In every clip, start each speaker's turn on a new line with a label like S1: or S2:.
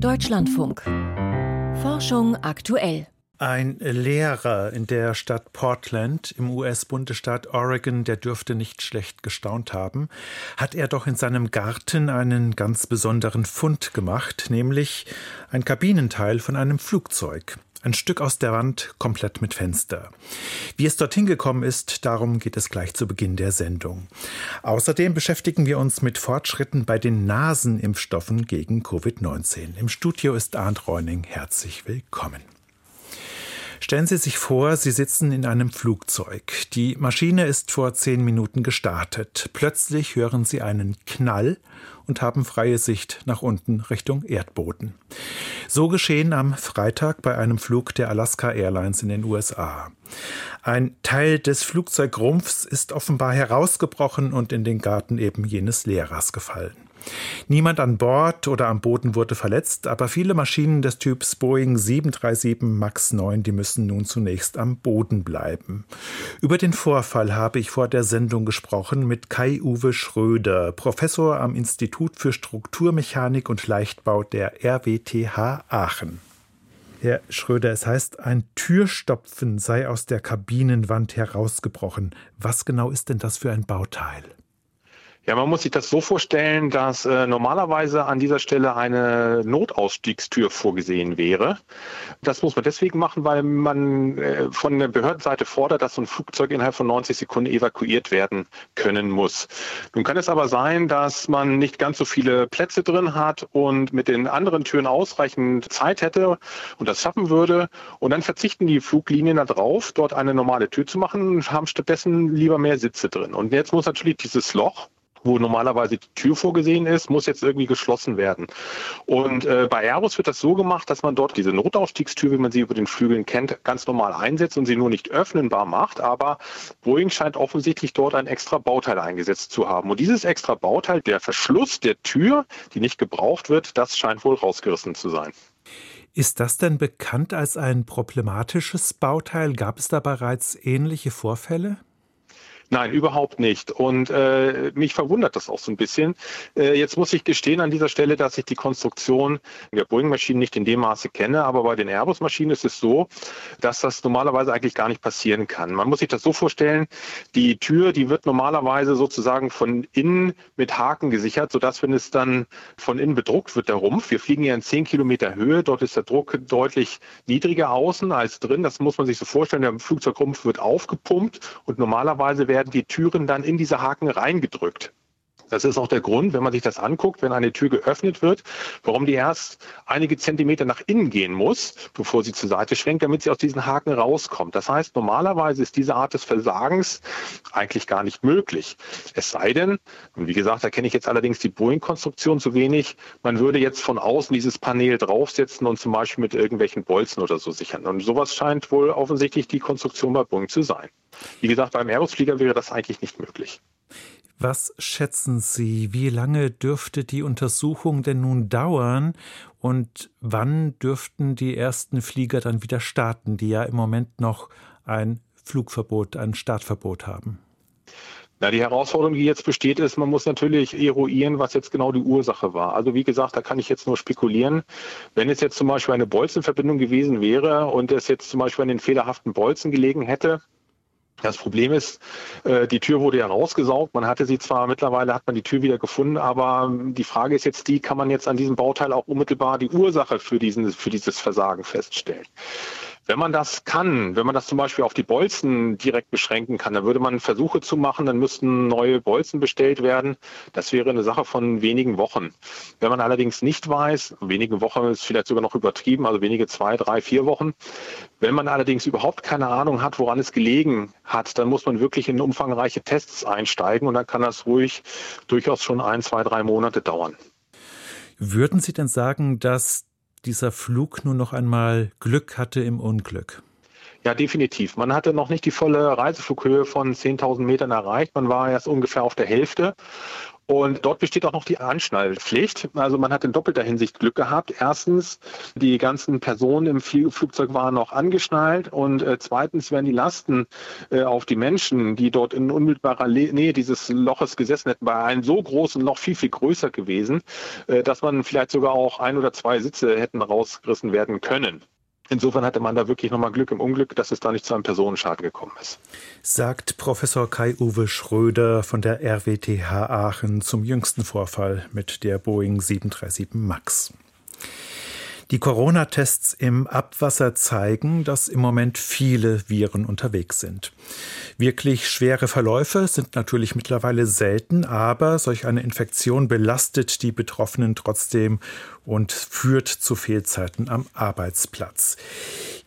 S1: Deutschlandfunk. Forschung aktuell.
S2: Ein Lehrer in der Stadt Portland im US-Bundesstaat Oregon, der dürfte nicht schlecht gestaunt haben, hat er doch in seinem Garten einen ganz besonderen Fund gemacht, nämlich ein Kabinenteil von einem Flugzeug. Ein Stück aus der Wand, komplett mit Fenster. Wie es dorthin gekommen ist, darum geht es gleich zu Beginn der Sendung. Außerdem beschäftigen wir uns mit Fortschritten bei den Nasenimpfstoffen gegen Covid-19. Im Studio ist Arndt Reuning. Herzlich willkommen. Stellen Sie sich vor, Sie sitzen in einem Flugzeug. Die Maschine ist vor zehn Minuten gestartet. Plötzlich hören Sie einen Knall und haben freie Sicht nach unten Richtung Erdboden. So geschehen am Freitag bei einem Flug der Alaska Airlines in den USA. Ein Teil des Flugzeugrumpfs ist offenbar herausgebrochen und in den Garten eben jenes Lehrers gefallen. Niemand an Bord oder am Boden wurde verletzt, aber viele Maschinen des Typs Boeing 737 MAX 9, die müssen nun zunächst am Boden bleiben. Über den Vorfall habe ich vor der Sendung gesprochen mit Kai-Uwe Schröder, Professor am Institut für Strukturmechanik und Leichtbau der RWTH Aachen. Herr Schröder, es heißt, ein Türstopfen sei aus der Kabinenwand herausgebrochen. Was genau ist denn das für ein Bauteil?
S3: Ja, man muss sich das so vorstellen, dass äh, normalerweise an dieser Stelle eine Notausstiegstür vorgesehen wäre. Das muss man deswegen machen, weil man äh, von der Behördenseite fordert, dass so ein Flugzeug innerhalb von 90 Sekunden evakuiert werden können muss. Nun kann es aber sein, dass man nicht ganz so viele Plätze drin hat und mit den anderen Türen ausreichend Zeit hätte und das schaffen würde. Und dann verzichten die Fluglinien darauf, dort eine normale Tür zu machen und haben stattdessen lieber mehr Sitze drin. Und jetzt muss natürlich dieses Loch wo normalerweise die Tür vorgesehen ist, muss jetzt irgendwie geschlossen werden. Und äh, bei Airbus wird das so gemacht, dass man dort diese Notausstiegstür, wie man sie über den Flügeln kennt, ganz normal einsetzt und sie nur nicht öffnenbar macht. Aber Boeing scheint offensichtlich dort ein extra Bauteil eingesetzt zu haben. Und dieses extra Bauteil, der Verschluss der Tür, die nicht gebraucht wird, das scheint wohl rausgerissen zu sein.
S2: Ist das denn bekannt als ein problematisches Bauteil? Gab es da bereits ähnliche Vorfälle?
S3: Nein, überhaupt nicht. Und äh, mich verwundert das auch so ein bisschen. Äh, jetzt muss ich gestehen an dieser Stelle, dass ich die Konstruktion der Boeing-Maschinen nicht in dem Maße kenne, aber bei den Airbus-Maschinen ist es so, dass das normalerweise eigentlich gar nicht passieren kann. Man muss sich das so vorstellen, die Tür, die wird normalerweise sozusagen von innen mit Haken gesichert, sodass wenn es dann von innen bedruckt wird, der Rumpf, wir fliegen ja in 10 Kilometer Höhe, dort ist der Druck deutlich niedriger außen als drin. Das muss man sich so vorstellen, der Flugzeugrumpf wird aufgepumpt und normalerweise werden werden die Türen dann in diese Haken reingedrückt. Das ist auch der Grund, wenn man sich das anguckt, wenn eine Tür geöffnet wird, warum die erst einige Zentimeter nach innen gehen muss, bevor sie zur Seite schwenkt, damit sie aus diesen Haken rauskommt. Das heißt, normalerweise ist diese Art des Versagens eigentlich gar nicht möglich. Es sei denn, und wie gesagt, da kenne ich jetzt allerdings die Boeing-Konstruktion zu wenig, man würde jetzt von außen dieses Panel draufsetzen und zum Beispiel mit irgendwelchen Bolzen oder so sichern. Und sowas scheint wohl offensichtlich die Konstruktion bei Boeing zu sein. Wie gesagt, beim Airbus-Flieger wäre das eigentlich nicht möglich.
S2: Was schätzen Sie, wie lange dürfte die Untersuchung denn nun dauern und wann dürften die ersten Flieger dann wieder starten, die ja im Moment noch ein Flugverbot, ein Startverbot haben?
S3: Na, die Herausforderung, die jetzt besteht, ist, man muss natürlich eruieren, was jetzt genau die Ursache war. Also wie gesagt, da kann ich jetzt nur spekulieren. Wenn es jetzt zum Beispiel eine Bolzenverbindung gewesen wäre und es jetzt zum Beispiel an den fehlerhaften Bolzen gelegen hätte, das Problem ist, äh, die Tür wurde ja rausgesaugt. Man hatte sie zwar, mittlerweile hat man die Tür wieder gefunden, aber die Frage ist jetzt die, kann man jetzt an diesem Bauteil auch unmittelbar die Ursache für, diesen, für dieses Versagen feststellen? Wenn man das kann, wenn man das zum Beispiel auf die Bolzen direkt beschränken kann, dann würde man Versuche zu machen, dann müssten neue Bolzen bestellt werden. Das wäre eine Sache von wenigen Wochen. Wenn man allerdings nicht weiß, wenige Wochen ist vielleicht sogar noch übertrieben, also wenige zwei, drei, vier Wochen. Wenn man allerdings überhaupt keine Ahnung hat, woran es gelegen hat, dann muss man wirklich in umfangreiche Tests einsteigen und dann kann das ruhig durchaus schon ein, zwei, drei Monate dauern.
S2: Würden Sie denn sagen, dass dieser Flug nur noch einmal Glück hatte im Unglück.
S3: Ja, definitiv. Man hatte noch nicht die volle Reiseflughöhe von 10.000 Metern erreicht. Man war erst ungefähr auf der Hälfte. Und dort besteht auch noch die Anschnallpflicht. Also man hat in doppelter Hinsicht Glück gehabt. Erstens, die ganzen Personen im Flugzeug waren noch angeschnallt und äh, zweitens werden die Lasten äh, auf die Menschen, die dort in unmittelbarer Nähe dieses Loches gesessen hätten, bei einem so großen Loch viel, viel größer gewesen, äh, dass man vielleicht sogar auch ein oder zwei Sitze hätten rausgerissen werden können. Insofern hatte man da wirklich nochmal Glück im Unglück, dass es da nicht zu einem Personenschaden gekommen ist.
S2: Sagt Professor Kai-Uwe Schröder von der RWTH Aachen zum jüngsten Vorfall mit der Boeing 737 MAX. Die Corona-Tests im Abwasser zeigen, dass im Moment viele Viren unterwegs sind. Wirklich schwere Verläufe sind natürlich mittlerweile selten, aber solch eine Infektion belastet die Betroffenen trotzdem und führt zu Fehlzeiten am Arbeitsplatz.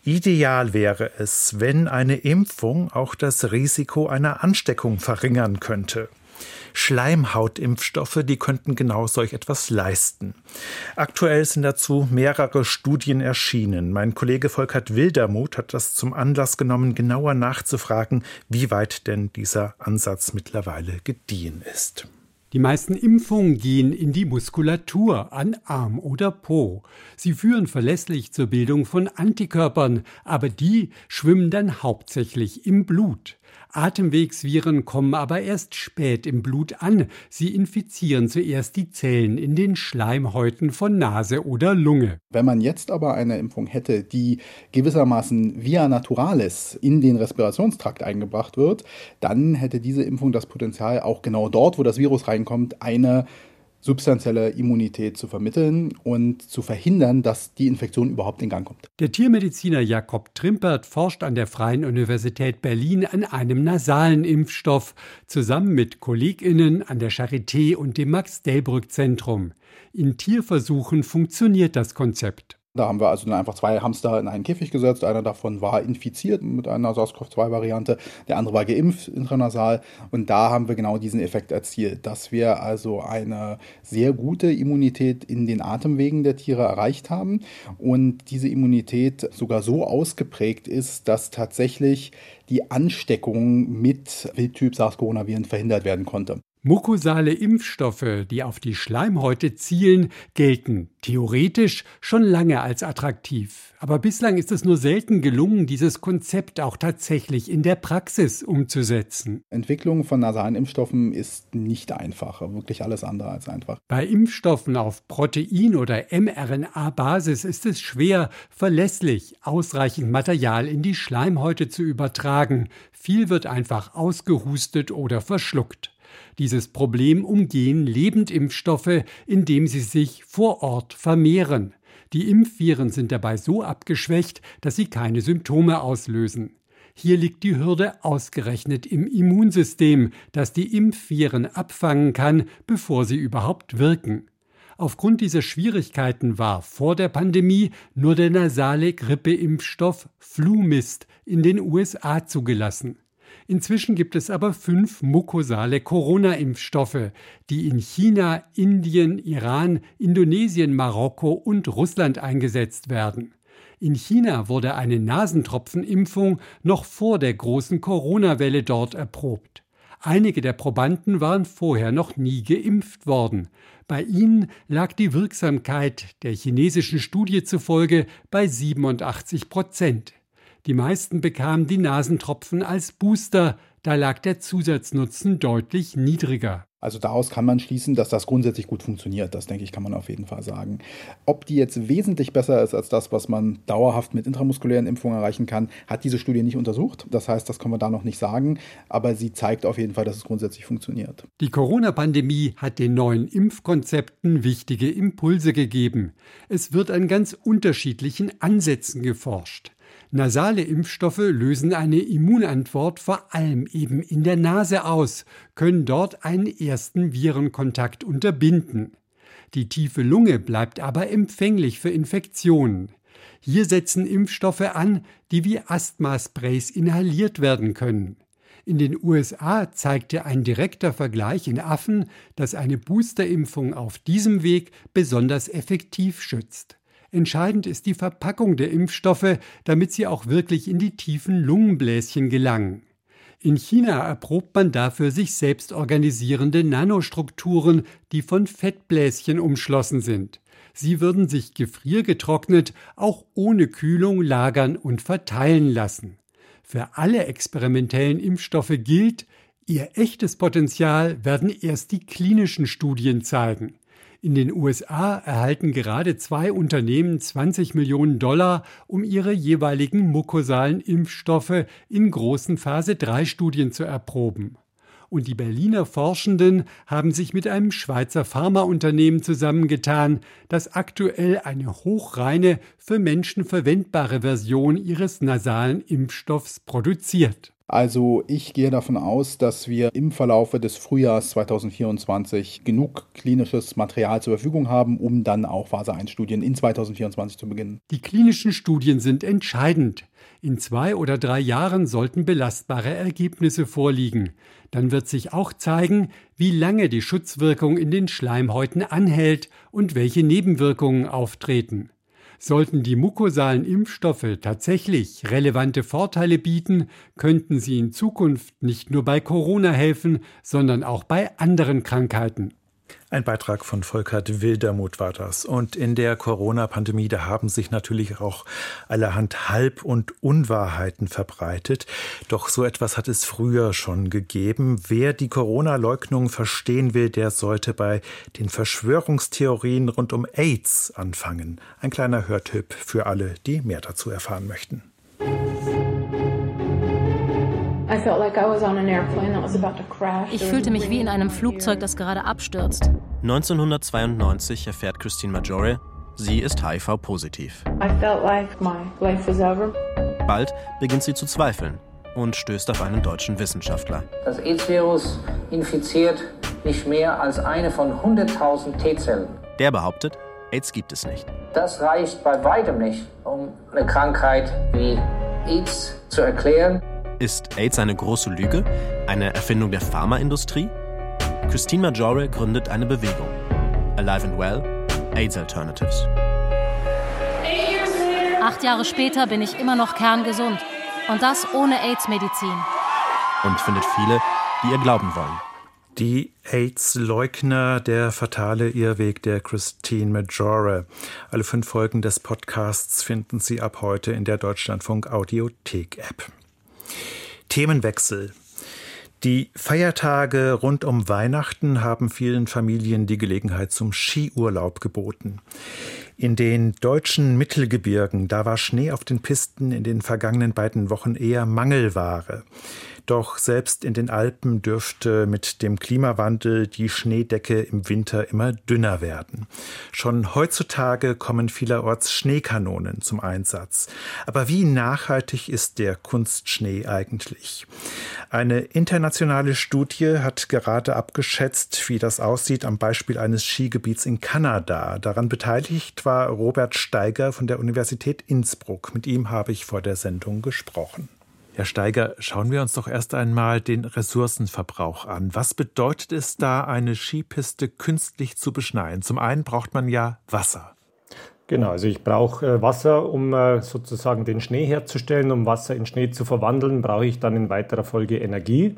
S2: Ideal wäre es, wenn eine Impfung auch das Risiko einer Ansteckung verringern könnte. Schleimhautimpfstoffe, die könnten genau solch etwas leisten. Aktuell sind dazu mehrere Studien erschienen. Mein Kollege Volkert Wildermuth hat das zum Anlass genommen, genauer nachzufragen, wie weit denn dieser Ansatz mittlerweile gediehen ist.
S4: Die meisten Impfungen gehen in die Muskulatur, an Arm oder Po. Sie führen verlässlich zur Bildung von Antikörpern, aber die schwimmen dann hauptsächlich im Blut. Atemwegsviren kommen aber erst spät im Blut an. Sie infizieren zuerst die Zellen in den Schleimhäuten von Nase oder Lunge.
S5: Wenn man jetzt aber eine Impfung hätte, die gewissermaßen via naturalis in den Respirationstrakt eingebracht wird, dann hätte diese Impfung das Potenzial, auch genau dort, wo das Virus reinkommt, eine substanzielle Immunität zu vermitteln und zu verhindern, dass die Infektion überhaupt in Gang kommt.
S4: Der Tiermediziner Jakob Trimpert forscht an der Freien Universität Berlin an einem nasalen Impfstoff, zusammen mit KollegInnen an der Charité und dem Max-Delbrück-Zentrum. In Tierversuchen funktioniert das Konzept.
S5: Da haben wir also dann einfach zwei Hamster in einen Käfig gesetzt. Einer davon war infiziert mit einer SARS-CoV-2-Variante, der andere war geimpft intranasal. Und da haben wir genau diesen Effekt erzielt, dass wir also eine sehr gute Immunität in den Atemwegen der Tiere erreicht haben und diese Immunität sogar so ausgeprägt ist, dass tatsächlich die Ansteckung mit Wildtyp SARS-Coronaviren verhindert werden konnte.
S4: Mukosale Impfstoffe, die auf die Schleimhäute zielen, gelten theoretisch schon lange als attraktiv. Aber bislang ist es nur selten gelungen, dieses Konzept auch tatsächlich in der Praxis umzusetzen.
S5: Entwicklung von nasalen Impfstoffen ist nicht einfach, wirklich alles andere als einfach.
S4: Bei Impfstoffen auf Protein- oder mRNA-Basis ist es schwer, verlässlich ausreichend Material in die Schleimhäute zu übertragen. Viel wird einfach ausgehustet oder verschluckt. Dieses Problem umgehen Lebendimpfstoffe, indem sie sich vor Ort vermehren. Die Impfviren sind dabei so abgeschwächt, dass sie keine Symptome auslösen. Hier liegt die Hürde ausgerechnet im Immunsystem, das die Impfviren abfangen kann, bevor sie überhaupt wirken. Aufgrund dieser Schwierigkeiten war vor der Pandemie nur der nasale Grippeimpfstoff Flumist in den USA zugelassen. Inzwischen gibt es aber fünf mukosale Corona-Impfstoffe, die in China, Indien, Iran, Indonesien, Marokko und Russland eingesetzt werden. In China wurde eine Nasentropfenimpfung noch vor der großen Corona-Welle dort erprobt. Einige der Probanden waren vorher noch nie geimpft worden. Bei ihnen lag die Wirksamkeit der chinesischen Studie zufolge bei 87 Prozent. Die meisten bekamen die Nasentropfen als Booster, da lag der Zusatznutzen deutlich niedriger.
S5: Also daraus kann man schließen, dass das grundsätzlich gut funktioniert. Das denke ich, kann man auf jeden Fall sagen. Ob die jetzt wesentlich besser ist als das, was man dauerhaft mit intramuskulären Impfungen erreichen kann, hat diese Studie nicht untersucht. Das heißt, das können wir da noch nicht sagen. Aber sie zeigt auf jeden Fall, dass es grundsätzlich funktioniert.
S4: Die Corona-Pandemie hat den neuen Impfkonzepten wichtige Impulse gegeben. Es wird an ganz unterschiedlichen Ansätzen geforscht. Nasale Impfstoffe lösen eine Immunantwort vor allem eben in der Nase aus, können dort einen ersten Virenkontakt unterbinden. Die tiefe Lunge bleibt aber empfänglich für Infektionen. Hier setzen Impfstoffe an, die wie Asthmasprays inhaliert werden können. In den USA zeigte ein direkter Vergleich in Affen, dass eine Boosterimpfung auf diesem Weg besonders effektiv schützt. Entscheidend ist die Verpackung der Impfstoffe, damit sie auch wirklich in die tiefen Lungenbläschen gelangen. In China erprobt man dafür sich selbst organisierende Nanostrukturen, die von Fettbläschen umschlossen sind. Sie würden sich gefriergetrocknet auch ohne Kühlung lagern und verteilen lassen. Für alle experimentellen Impfstoffe gilt, ihr echtes Potenzial werden erst die klinischen Studien zeigen. In den USA erhalten gerade zwei Unternehmen 20 Millionen Dollar, um ihre jeweiligen mukosalen Impfstoffe in großen Phase 3 Studien zu erproben und die Berliner Forschenden haben sich mit einem Schweizer Pharmaunternehmen zusammengetan, das aktuell eine hochreine, für Menschen verwendbare Version ihres nasalen Impfstoffs produziert.
S5: Also ich gehe davon aus, dass wir im Verlaufe des Frühjahrs 2024 genug klinisches Material zur Verfügung haben, um dann auch Phase 1 Studien in 2024 zu beginnen.
S4: Die klinischen Studien sind entscheidend. In zwei oder drei Jahren sollten belastbare Ergebnisse vorliegen. Dann wird sich auch zeigen, wie lange die Schutzwirkung in den Schleimhäuten anhält und welche Nebenwirkungen auftreten. Sollten die mukosalen Impfstoffe tatsächlich relevante Vorteile bieten, könnten sie in Zukunft nicht nur bei Corona helfen, sondern auch bei anderen Krankheiten.
S2: Ein Beitrag von Volkert Wildermuth war das. Und in der Corona-Pandemie, da haben sich natürlich auch allerhand Halb- und Unwahrheiten verbreitet. Doch so etwas hat es früher schon gegeben. Wer die Corona-Leugnung verstehen will, der sollte bei den Verschwörungstheorien rund um AIDS anfangen. Ein kleiner Hörtipp für alle, die mehr dazu erfahren möchten.
S6: Ich fühlte mich wie in einem Flugzeug, das gerade abstürzt.
S7: 1992 erfährt Christine Maggiore, sie ist HIV-positiv. Bald beginnt sie zu zweifeln und stößt auf einen deutschen Wissenschaftler.
S8: Das AIDS-Virus infiziert nicht mehr als eine von 100.000 T-Zellen.
S7: Der behauptet, AIDS gibt es nicht.
S8: Das reicht bei weitem nicht, um eine Krankheit wie AIDS zu erklären.
S7: Ist AIDS eine große Lüge? Eine Erfindung der Pharmaindustrie? Christine Maggiore gründet eine Bewegung. Alive and Well, AIDS Alternatives.
S6: Acht Jahre später bin ich immer noch kerngesund. Und das ohne AIDS-Medizin.
S7: Und findet viele, die ihr glauben wollen.
S2: Die AIDS-Leugner, der fatale Irrweg der Christine Majore. Alle fünf Folgen des Podcasts finden Sie ab heute in der Deutschlandfunk Audiothek-App. Themenwechsel. Die Feiertage rund um Weihnachten haben vielen Familien die Gelegenheit zum Skiurlaub geboten. In den deutschen Mittelgebirgen, da war Schnee auf den Pisten in den vergangenen beiden Wochen eher Mangelware. Doch selbst in den Alpen dürfte mit dem Klimawandel die Schneedecke im Winter immer dünner werden. Schon heutzutage kommen vielerorts Schneekanonen zum Einsatz. Aber wie nachhaltig ist der Kunstschnee eigentlich? Eine internationale Studie hat gerade abgeschätzt, wie das aussieht am Beispiel eines Skigebiets in Kanada. Daran beteiligt war Robert Steiger von der Universität Innsbruck. Mit ihm habe ich vor der Sendung gesprochen. Herr Steiger, schauen wir uns doch erst einmal den Ressourcenverbrauch an. Was bedeutet es da, eine Skipiste künstlich zu beschneien? Zum einen braucht man ja Wasser.
S9: Genau, also ich brauche äh, Wasser, um äh, sozusagen den Schnee herzustellen. Um Wasser in Schnee zu verwandeln, brauche ich dann in weiterer Folge Energie.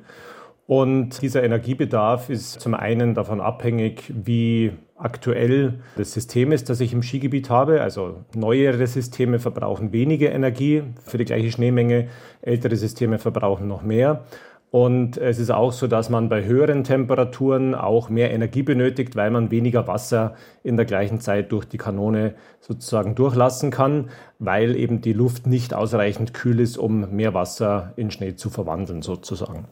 S9: Und dieser Energiebedarf ist zum einen davon abhängig, wie aktuell das System ist, das ich im Skigebiet habe. Also neuere Systeme verbrauchen weniger Energie für die gleiche Schneemenge, ältere Systeme verbrauchen noch mehr. Und es ist auch so, dass man bei höheren Temperaturen auch mehr Energie benötigt, weil man weniger Wasser in der gleichen Zeit durch die Kanone sozusagen durchlassen kann, weil eben die Luft nicht ausreichend kühl ist, um mehr Wasser in Schnee zu verwandeln sozusagen.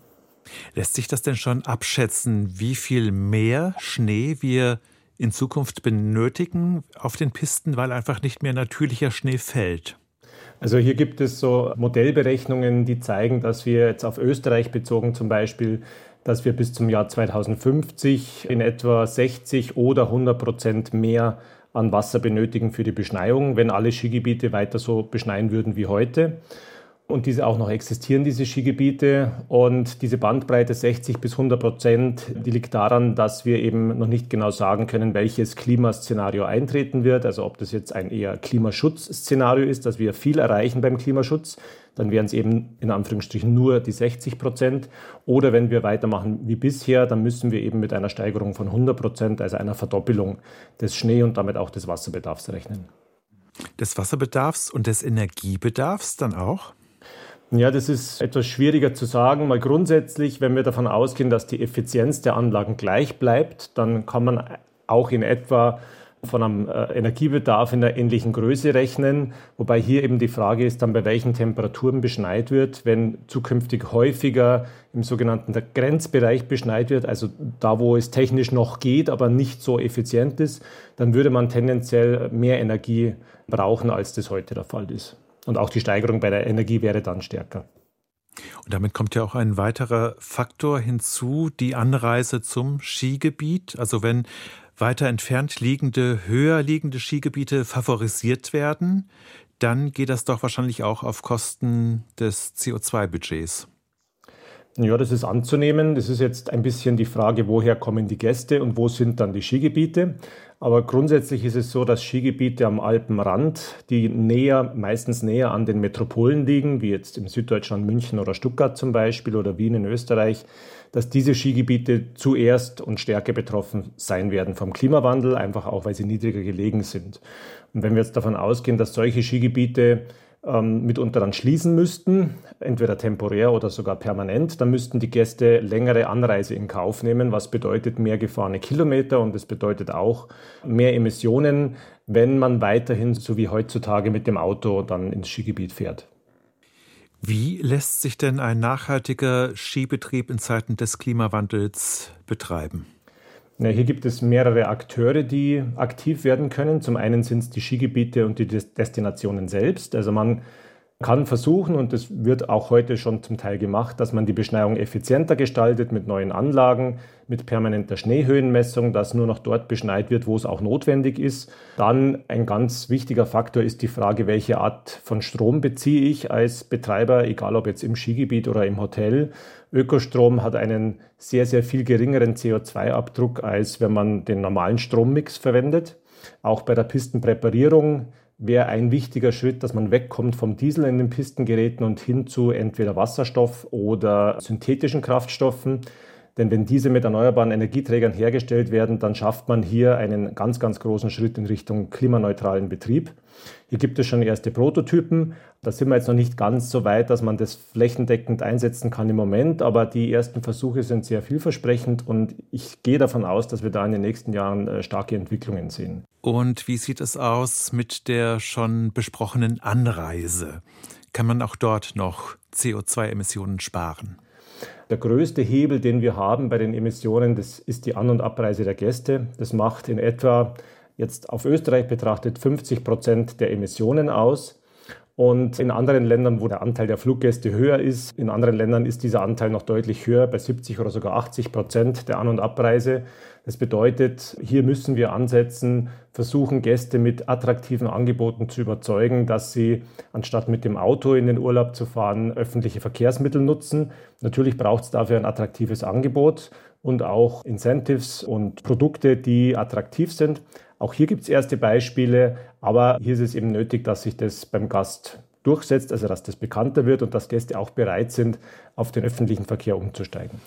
S2: Lässt sich das denn schon abschätzen, wie viel mehr Schnee wir in Zukunft benötigen auf den Pisten, weil einfach nicht mehr natürlicher Schnee fällt?
S9: Also hier gibt es so Modellberechnungen, die zeigen, dass wir jetzt auf Österreich bezogen zum Beispiel, dass wir bis zum Jahr 2050 in etwa 60 oder 100 Prozent mehr an Wasser benötigen für die Beschneiung, wenn alle Skigebiete weiter so beschneien würden wie heute. Und diese auch noch existieren, diese Skigebiete. Und diese Bandbreite 60 bis 100 Prozent, die liegt daran, dass wir eben noch nicht genau sagen können, welches Klimaszenario eintreten wird. Also ob das jetzt ein eher Klimaschutzszenario ist, dass wir viel erreichen beim Klimaschutz, dann wären es eben in Anführungsstrichen nur die 60 Prozent. Oder wenn wir weitermachen wie bisher, dann müssen wir eben mit einer Steigerung von 100 Prozent, also einer Verdoppelung des Schnee und damit auch des Wasserbedarfs rechnen.
S2: Des Wasserbedarfs und des Energiebedarfs dann auch?
S9: Ja, das ist etwas schwieriger zu sagen. Mal grundsätzlich, wenn wir davon ausgehen, dass die Effizienz der Anlagen gleich bleibt, dann kann man auch in etwa von einem äh, Energiebedarf in der ähnlichen Größe rechnen, wobei hier eben die Frage ist dann, bei welchen Temperaturen beschneit wird. Wenn zukünftig häufiger im sogenannten Grenzbereich beschneit wird, also da, wo es technisch noch geht, aber nicht so effizient ist, dann würde man tendenziell mehr Energie brauchen, als das heute der Fall ist. Und auch die Steigerung bei der Energie wäre dann stärker.
S2: Und damit kommt ja auch ein weiterer Faktor hinzu, die Anreise zum Skigebiet. Also wenn weiter entfernt liegende, höher liegende Skigebiete favorisiert werden, dann geht das doch wahrscheinlich auch auf Kosten des CO2-Budgets.
S9: Ja, das ist anzunehmen. Das ist jetzt ein bisschen die Frage, woher kommen die Gäste und wo sind dann die Skigebiete. Aber grundsätzlich ist es so, dass Skigebiete am Alpenrand, die näher, meistens näher an den Metropolen liegen, wie jetzt im Süddeutschland München oder Stuttgart zum Beispiel oder Wien in Österreich, dass diese Skigebiete zuerst und stärker betroffen sein werden vom Klimawandel, einfach auch, weil sie niedriger gelegen sind. Und wenn wir jetzt davon ausgehen, dass solche Skigebiete ähm, mitunter dann schließen müssten, entweder temporär oder sogar permanent. Dann müssten die Gäste längere Anreise in Kauf nehmen, was bedeutet mehr gefahrene Kilometer und es bedeutet auch mehr Emissionen, wenn man weiterhin so wie heutzutage mit dem Auto dann ins Skigebiet fährt.
S2: Wie lässt sich denn ein nachhaltiger Skibetrieb in Zeiten des Klimawandels betreiben?
S9: Ja, hier gibt es mehrere Akteure, die aktiv werden können. Zum einen sind es die Skigebiete und die Destinationen selbst. Also man kann versuchen, und das wird auch heute schon zum Teil gemacht, dass man die Beschneiung effizienter gestaltet mit neuen Anlagen, mit permanenter Schneehöhenmessung, dass nur noch dort beschneit wird, wo es auch notwendig ist. Dann ein ganz wichtiger Faktor ist die Frage, welche Art von Strom beziehe ich als Betreiber, egal ob jetzt im Skigebiet oder im Hotel. Ökostrom hat einen sehr, sehr viel geringeren CO2-Abdruck, als wenn man den normalen Strommix verwendet. Auch bei der Pistenpräparierung wäre ein wichtiger Schritt, dass man wegkommt vom Diesel in den Pistengeräten und hin zu entweder Wasserstoff oder synthetischen Kraftstoffen. Denn wenn diese mit erneuerbaren Energieträgern hergestellt werden, dann schafft man hier einen ganz, ganz großen Schritt in Richtung klimaneutralen Betrieb. Hier gibt es schon erste Prototypen. Da sind wir jetzt noch nicht ganz so weit, dass man das flächendeckend einsetzen kann im Moment, aber die ersten Versuche sind sehr vielversprechend und ich gehe davon aus, dass wir da in den nächsten Jahren äh, starke Entwicklungen sehen.
S2: Und wie sieht es aus mit der schon besprochenen Anreise? Kann man auch dort noch CO2-Emissionen sparen?
S9: Der größte Hebel, den wir haben bei den Emissionen, das ist die An- und Abreise der Gäste. Das macht in etwa jetzt auf Österreich betrachtet 50 Prozent der Emissionen aus. Und in anderen Ländern, wo der Anteil der Fluggäste höher ist, in anderen Ländern ist dieser Anteil noch deutlich höher, bei 70 oder sogar 80 Prozent der An- und Abreise. Das bedeutet, hier müssen wir ansetzen, versuchen Gäste mit attraktiven Angeboten zu überzeugen, dass sie anstatt mit dem Auto in den Urlaub zu fahren, öffentliche Verkehrsmittel nutzen. Natürlich braucht es dafür ein attraktives Angebot und auch Incentives und Produkte, die attraktiv sind. Auch hier gibt es erste Beispiele, aber hier ist es eben nötig, dass sich das beim Gast durchsetzt, also dass das bekannter wird und dass Gäste auch bereit sind, auf den öffentlichen Verkehr umzusteigen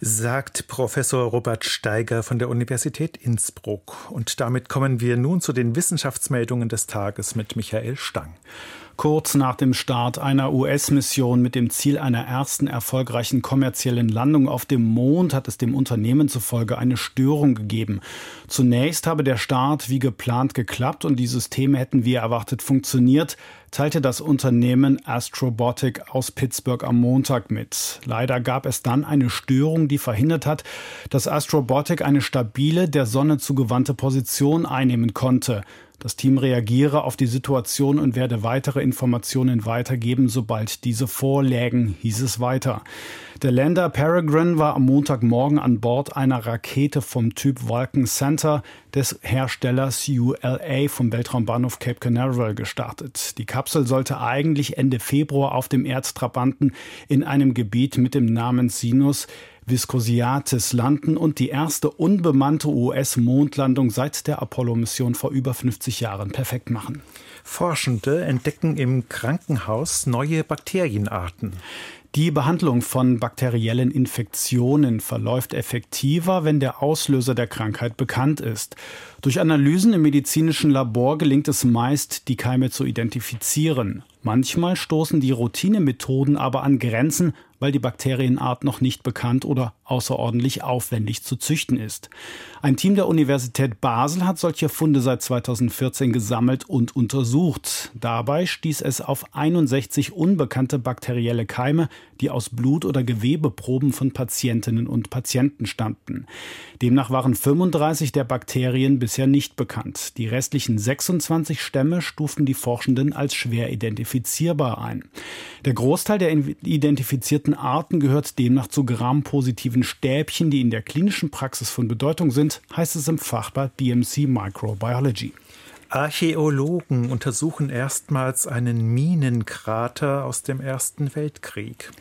S2: sagt Professor Robert Steiger von der Universität Innsbruck. Und damit kommen wir nun zu den Wissenschaftsmeldungen des Tages mit Michael Stang.
S10: Kurz nach dem Start einer US-Mission mit dem Ziel einer ersten erfolgreichen kommerziellen Landung auf dem Mond hat es dem Unternehmen zufolge eine Störung gegeben. Zunächst habe der Start wie geplant geklappt und die Systeme hätten wie erwartet funktioniert, teilte das Unternehmen Astrobotic aus Pittsburgh am Montag mit. Leider gab es dann eine Störung, die verhindert hat, dass Astrobotic eine stabile, der Sonne zugewandte Position einnehmen konnte. Das Team reagiere auf die Situation und werde weitere Informationen weitergeben, sobald diese vorlägen, hieß es weiter. Der Lander Peregrine war am Montagmorgen an Bord einer Rakete vom Typ Vulcan Center des Herstellers ULA vom Weltraumbahnhof Cape Canaveral gestartet. Die Kapsel sollte eigentlich Ende Februar auf dem Erdtrabanten in einem Gebiet mit dem Namen Sinus Viscosiatis landen und die erste unbemannte US-Mondlandung seit der Apollo-Mission vor über 50 Jahren perfekt machen.
S2: Forschende entdecken im Krankenhaus neue Bakterienarten.
S10: Die Behandlung von bakteriellen Infektionen verläuft effektiver, wenn der Auslöser der Krankheit bekannt ist. Durch Analysen im medizinischen Labor gelingt es meist, die Keime zu identifizieren. Manchmal stoßen die Routinemethoden aber an Grenzen, weil die Bakterienart noch nicht bekannt oder außerordentlich aufwendig zu züchten ist. Ein Team der Universität Basel hat solche Funde seit 2014 gesammelt und untersucht. Dabei stieß es auf 61 unbekannte bakterielle Keime, die aus Blut- oder Gewebeproben von Patientinnen und Patienten stammten. Demnach waren 35 der Bakterien bisher nicht bekannt. Die restlichen 26 Stämme stufen die Forschenden als schwer identifizierbar ein. Der Großteil der identifizierten Arten gehört demnach zu grampositiven Stäbchen, die in der klinischen Praxis von Bedeutung sind, heißt es im Fachblatt BMC Microbiology.
S2: Archäologen untersuchen erstmals einen Minenkrater aus dem Ersten Weltkrieg.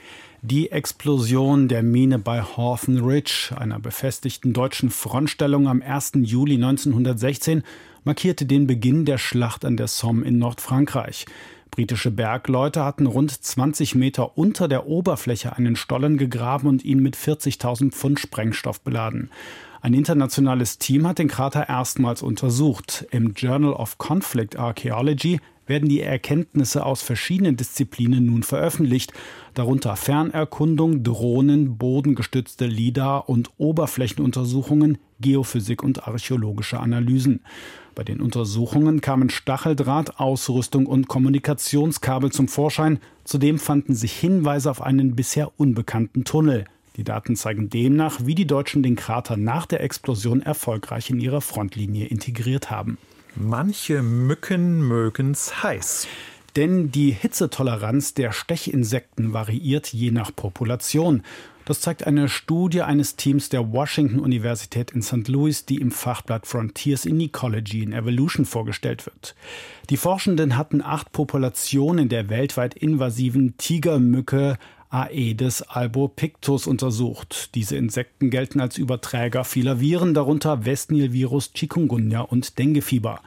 S10: Die Explosion der Mine bei Hawthorne Ridge, einer befestigten deutschen Frontstellung am 1. Juli 1916, markierte den Beginn der Schlacht an der Somme in Nordfrankreich. Britische Bergleute hatten rund 20 Meter unter der Oberfläche einen Stollen gegraben und ihn mit 40.000 Pfund Sprengstoff beladen. Ein internationales Team hat den Krater erstmals untersucht. Im Journal of Conflict Archaeology werden die Erkenntnisse aus verschiedenen Disziplinen nun veröffentlicht, darunter Fernerkundung, Drohnen, bodengestützte LIDAR und Oberflächenuntersuchungen, Geophysik und archäologische Analysen. Bei den Untersuchungen kamen Stacheldraht, Ausrüstung und Kommunikationskabel zum Vorschein. Zudem fanden sich Hinweise auf einen bisher unbekannten Tunnel. Die Daten zeigen demnach, wie die Deutschen den Krater nach der Explosion erfolgreich in ihre Frontlinie integriert haben.
S2: Manche Mücken mögen's heiß.
S10: Denn die Hitzetoleranz der Stechinsekten variiert je nach Population. Das zeigt eine Studie eines Teams der Washington Universität in St. Louis, die im Fachblatt Frontiers in Ecology and Evolution vorgestellt wird. Die Forschenden hatten acht Populationen der weltweit invasiven Tigermücke Aedes albopictus untersucht. Diese Insekten gelten als Überträger vieler Viren, darunter Westnil-Virus, Chikungunya und Denguefieber.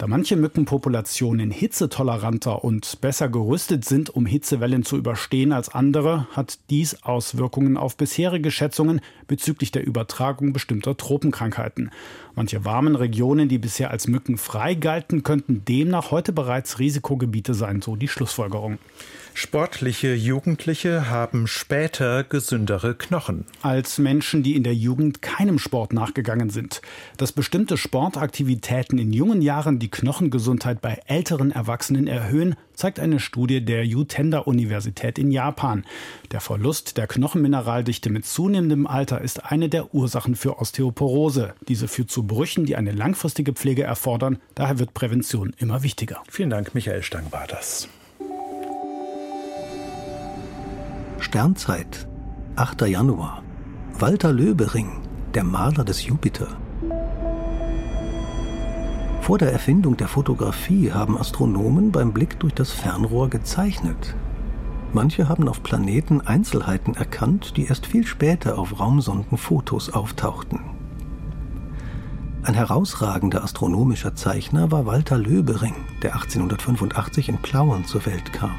S10: Da manche Mückenpopulationen hitzetoleranter und besser gerüstet sind, um Hitzewellen zu überstehen als andere, hat dies Auswirkungen auf bisherige Schätzungen bezüglich der Übertragung bestimmter Tropenkrankheiten. Manche warmen Regionen, die bisher als mückenfrei galten, könnten demnach heute bereits Risikogebiete sein, so die Schlussfolgerung.
S2: Sportliche Jugendliche haben später gesündere Knochen.
S10: Als Menschen, die in der Jugend keinem Sport nachgegangen sind. Dass bestimmte Sportaktivitäten in jungen Jahren die Knochengesundheit bei älteren Erwachsenen erhöhen, zeigt eine Studie der Utenda-Universität in Japan. Der Verlust der Knochenmineraldichte mit zunehmendem Alter ist eine der Ursachen für Osteoporose. Diese führt zu Brüchen, die eine langfristige Pflege erfordern. Daher wird Prävention immer wichtiger.
S2: Vielen Dank, Michael Stang war das.
S11: Sternzeit, 8. Januar. Walter Löbering, der Maler des Jupiter. Vor der Erfindung der Fotografie haben Astronomen beim Blick durch das Fernrohr gezeichnet. Manche haben auf Planeten Einzelheiten erkannt, die erst viel später auf Raumsondenfotos auftauchten. Ein herausragender astronomischer Zeichner war Walter Löbering, der 1885 in Plauen zur Welt kam.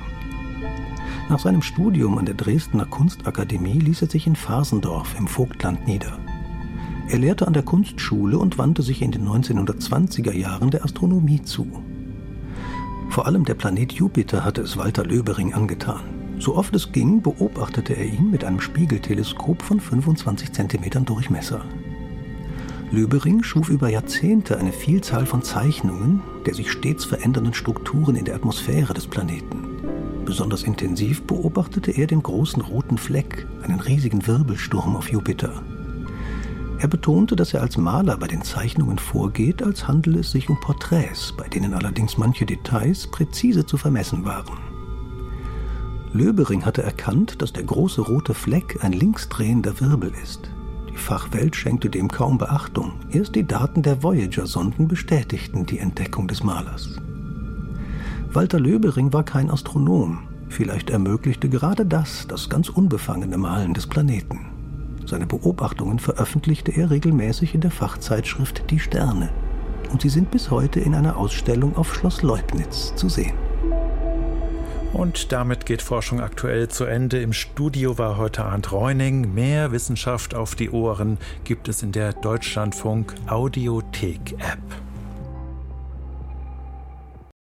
S11: Nach seinem Studium an der Dresdner Kunstakademie ließ er sich in Fasendorf im Vogtland nieder. Er lehrte an der Kunstschule und wandte sich in den 1920er Jahren der Astronomie zu. Vor allem der Planet Jupiter hatte es Walter Löbering angetan. So oft es ging, beobachtete er ihn mit einem Spiegelteleskop von 25 cm Durchmesser. Löbering schuf über Jahrzehnte eine Vielzahl von Zeichnungen der sich stets verändernden Strukturen in der Atmosphäre des Planeten. Besonders intensiv beobachtete er den großen roten Fleck, einen riesigen Wirbelsturm auf Jupiter. Er betonte, dass er als Maler bei den Zeichnungen vorgeht, als handele es sich um Porträts, bei denen allerdings manche Details präzise zu vermessen waren. Löbering hatte erkannt, dass der große rote Fleck ein linksdrehender Wirbel ist. Die Fachwelt schenkte dem kaum Beachtung. Erst die Daten der Voyager-Sonden bestätigten die Entdeckung des Malers. Walter Löbering war kein Astronom. Vielleicht ermöglichte gerade das das ganz unbefangene Malen des Planeten. Seine Beobachtungen veröffentlichte er regelmäßig in der Fachzeitschrift Die Sterne. Und sie sind bis heute in einer Ausstellung auf Schloss Leubnitz zu sehen.
S2: Und damit geht Forschung aktuell zu Ende. Im Studio war heute Arndt Reuning. Mehr Wissenschaft auf die Ohren gibt es in der Deutschlandfunk Audiothek App.